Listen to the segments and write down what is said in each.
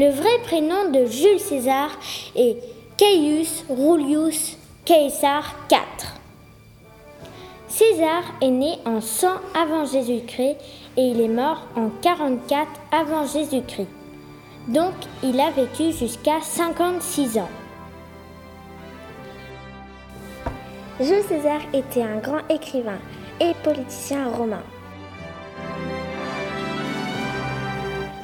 Le vrai prénom de Jules César est Caius Rullius Caesar IV. César est né en 100 avant Jésus-Christ et il est mort en 44 avant Jésus-Christ. Donc il a vécu jusqu'à 56 ans. Jules César était un grand écrivain et politicien romain.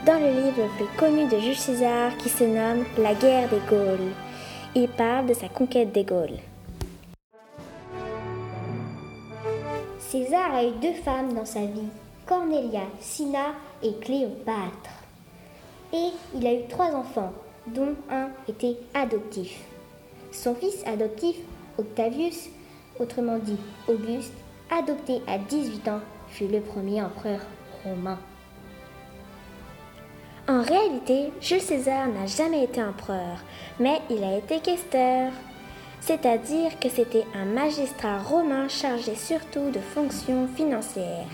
Dans le livre le plus connu de Jules César qui se nomme La guerre des Gaules, il parle de sa conquête des Gaules. César a eu deux femmes dans sa vie, Cornelia, Sina et Cléopâtre. Et il a eu trois enfants, dont un était adoptif. Son fils adoptif, Octavius, autrement dit Auguste, adopté à 18 ans, fut le premier empereur romain. En réalité, Jules César n'a jamais été empereur, mais il a été questeur. C'est-à-dire que c'était un magistrat romain chargé surtout de fonctions financières.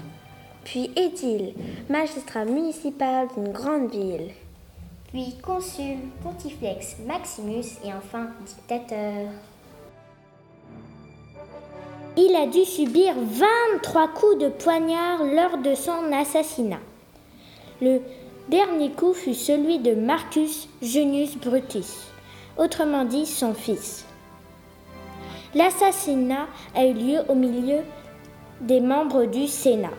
Puis édile, magistrat municipal d'une grande ville? Puis consul, pontifex, maximus et enfin dictateur. Il a dû subir 23 coups de poignard lors de son assassinat. Dernier coup fut celui de Marcus Junius Brutus, autrement dit son fils. L'assassinat a eu lieu au milieu des membres du Sénat.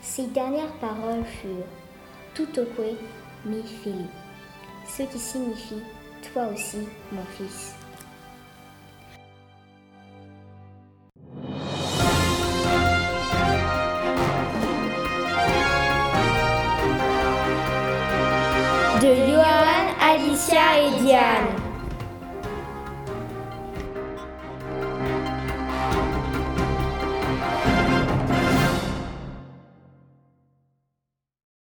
Ses dernières paroles furent Tutoque mi fili, ce qui signifie Toi aussi, mon fils. De Johan, Alicia et Diane.